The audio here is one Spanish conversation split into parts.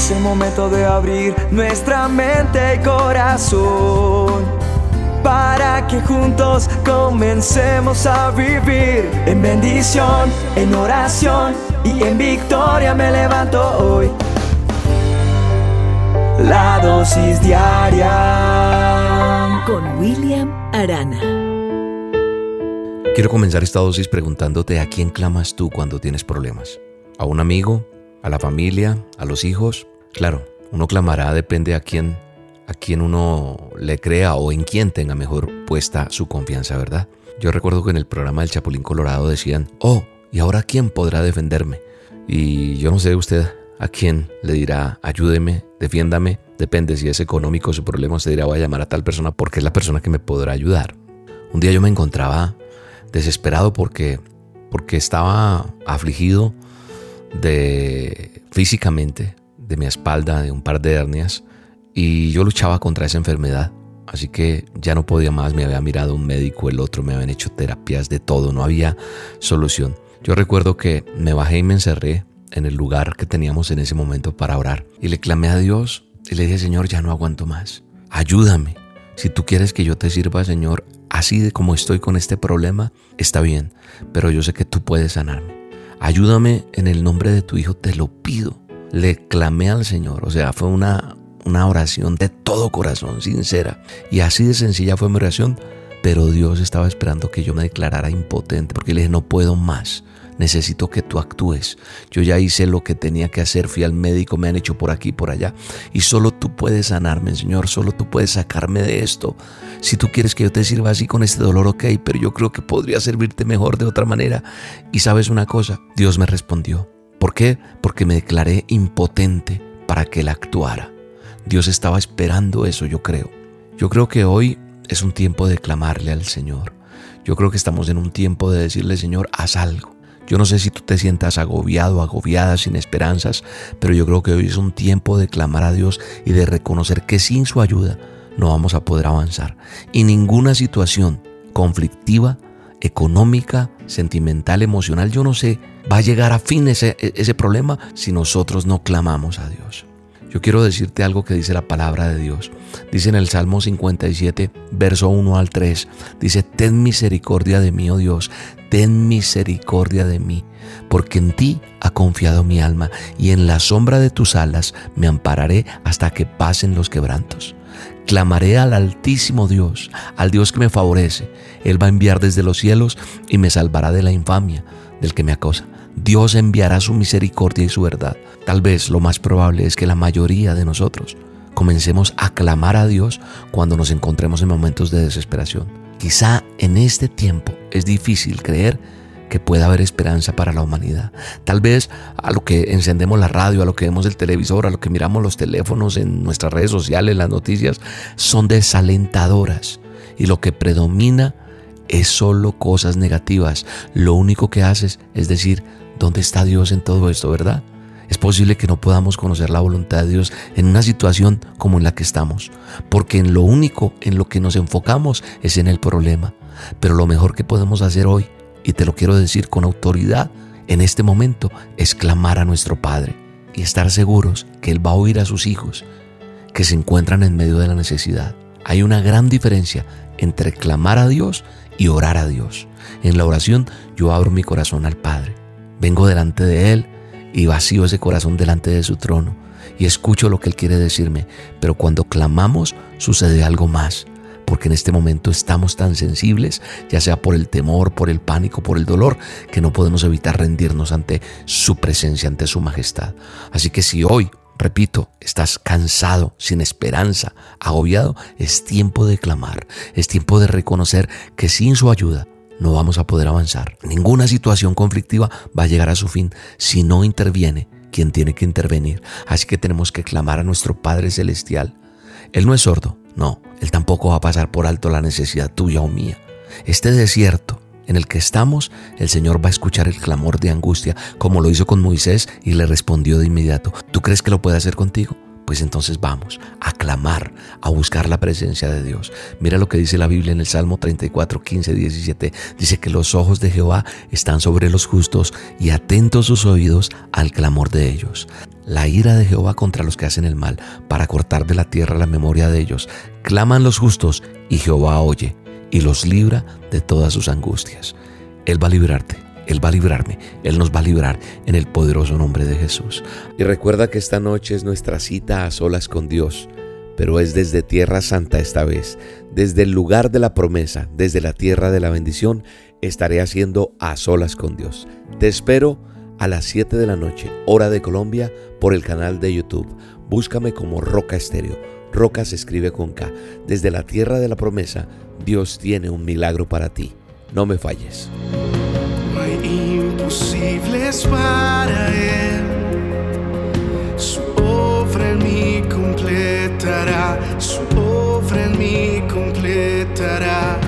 Es el momento de abrir nuestra mente y corazón para que juntos comencemos a vivir en bendición, en oración y en victoria me levanto hoy. La dosis diaria con William Arana. Quiero comenzar esta dosis preguntándote a quién clamas tú cuando tienes problemas. ¿A un amigo? ¿A la familia? ¿A los hijos? Claro, uno clamará depende a quién a quién uno le crea o en quién tenga mejor puesta su confianza, ¿verdad? Yo recuerdo que en el programa del Chapulín Colorado decían, oh, ¿y ahora quién podrá defenderme? Y yo no sé usted a quién le dirá, ayúdeme, defiéndame, depende si es económico su problema, usted dirá, voy a llamar a tal persona porque es la persona que me podrá ayudar. Un día yo me encontraba desesperado porque, porque estaba afligido de físicamente, de mi espalda, de un par de hernias, y yo luchaba contra esa enfermedad. Así que ya no podía más, me había mirado un médico, el otro, me habían hecho terapias de todo, no había solución. Yo recuerdo que me bajé y me encerré en el lugar que teníamos en ese momento para orar y le clamé a Dios y le dije, Señor, ya no aguanto más, ayúdame. Si tú quieres que yo te sirva, Señor, así de como estoy con este problema, está bien, pero yo sé que tú puedes sanarme. Ayúdame en el nombre de tu Hijo, te lo pido. Le clamé al Señor, o sea, fue una, una oración de todo corazón, sincera. Y así de sencilla fue mi oración, pero Dios estaba esperando que yo me declarara impotente, porque le dije, no puedo más, necesito que tú actúes. Yo ya hice lo que tenía que hacer, fui al médico, me han hecho por aquí, por allá, y solo tú puedes sanarme, Señor, solo tú puedes sacarme de esto. Si tú quieres que yo te sirva así con este dolor, ok, pero yo creo que podría servirte mejor de otra manera. Y sabes una cosa, Dios me respondió. ¿Por qué? Porque me declaré impotente para que Él actuara. Dios estaba esperando eso, yo creo. Yo creo que hoy es un tiempo de clamarle al Señor. Yo creo que estamos en un tiempo de decirle, Señor, haz algo. Yo no sé si tú te sientas agobiado, agobiada, sin esperanzas, pero yo creo que hoy es un tiempo de clamar a Dios y de reconocer que sin su ayuda no vamos a poder avanzar. Y ninguna situación conflictiva, económica, sentimental, emocional, yo no sé, va a llegar a fin ese, ese problema si nosotros no clamamos a Dios. Yo quiero decirte algo que dice la palabra de Dios. Dice en el Salmo 57, verso 1 al 3, dice, ten misericordia de mí, oh Dios, ten misericordia de mí, porque en ti ha confiado mi alma, y en la sombra de tus alas me ampararé hasta que pasen los quebrantos. Clamaré al Altísimo Dios, al Dios que me favorece. Él va a enviar desde los cielos y me salvará de la infamia del que me acosa. Dios enviará su misericordia y su verdad. Tal vez lo más probable es que la mayoría de nosotros comencemos a clamar a Dios cuando nos encontremos en momentos de desesperación. Quizá en este tiempo es difícil creer que pueda haber esperanza para la humanidad. Tal vez a lo que encendemos la radio, a lo que vemos el televisor, a lo que miramos los teléfonos en nuestras redes sociales, las noticias, son desalentadoras. Y lo que predomina es solo cosas negativas. Lo único que haces es decir, ¿dónde está Dios en todo esto, verdad? Es posible que no podamos conocer la voluntad de Dios en una situación como en la que estamos, porque en lo único en lo que nos enfocamos es en el problema. Pero lo mejor que podemos hacer hoy, y te lo quiero decir con autoridad, en este momento es clamar a nuestro Padre y estar seguros que Él va a oír a sus hijos que se encuentran en medio de la necesidad. Hay una gran diferencia entre clamar a Dios y orar a Dios. En la oración yo abro mi corazón al Padre, vengo delante de Él y vacío ese corazón delante de su trono y escucho lo que Él quiere decirme, pero cuando clamamos sucede algo más, porque en este momento estamos tan sensibles, ya sea por el temor, por el pánico, por el dolor, que no podemos evitar rendirnos ante su presencia, ante su majestad. Así que si hoy Repito, estás cansado, sin esperanza, agobiado, es tiempo de clamar, es tiempo de reconocer que sin su ayuda no vamos a poder avanzar. Ninguna situación conflictiva va a llegar a su fin si no interviene quien tiene que intervenir. Así que tenemos que clamar a nuestro Padre Celestial. Él no es sordo, no, Él tampoco va a pasar por alto la necesidad tuya o mía. Este desierto en el que estamos, el Señor va a escuchar el clamor de angustia, como lo hizo con Moisés y le respondió de inmediato. ¿Tú crees que lo puede hacer contigo? Pues entonces vamos a clamar, a buscar la presencia de Dios. Mira lo que dice la Biblia en el Salmo 34, 15, 17. Dice que los ojos de Jehová están sobre los justos y atentos sus oídos al clamor de ellos. La ira de Jehová contra los que hacen el mal, para cortar de la tierra la memoria de ellos. Claman los justos y Jehová oye y los libra de todas sus angustias. Él va a librarte, Él va a librarme, Él nos va a librar en el poderoso nombre de Jesús. Y recuerda que esta noche es nuestra cita a solas con Dios, pero es desde Tierra Santa esta vez, desde el lugar de la promesa, desde la tierra de la bendición, estaré haciendo a solas con Dios. Te espero a las 7 de la noche, hora de Colombia, por el canal de YouTube. Búscame como Roca Estéreo. Roca se escribe con K. Desde la tierra de la promesa, Dios tiene un milagro para ti. No me falles. Imposibles para Él. Su obra en mí completará. Su obra en mí completará.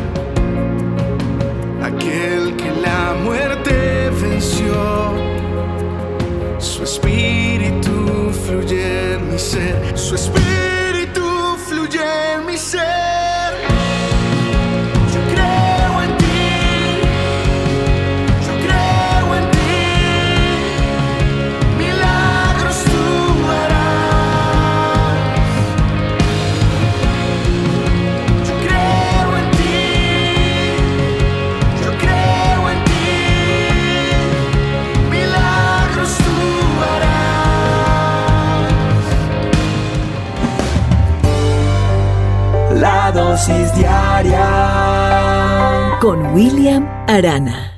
Aquel que la muerte venció. Su espíritu fluye en mi ser. Su espíritu fluye en mi ser. Con William Arana.